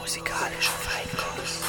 Musikalischer Feinkost.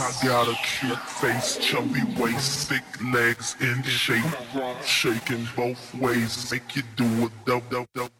I got a cute face, chubby waist, thick legs in shape, shaking both ways, make you do a dub dub dub.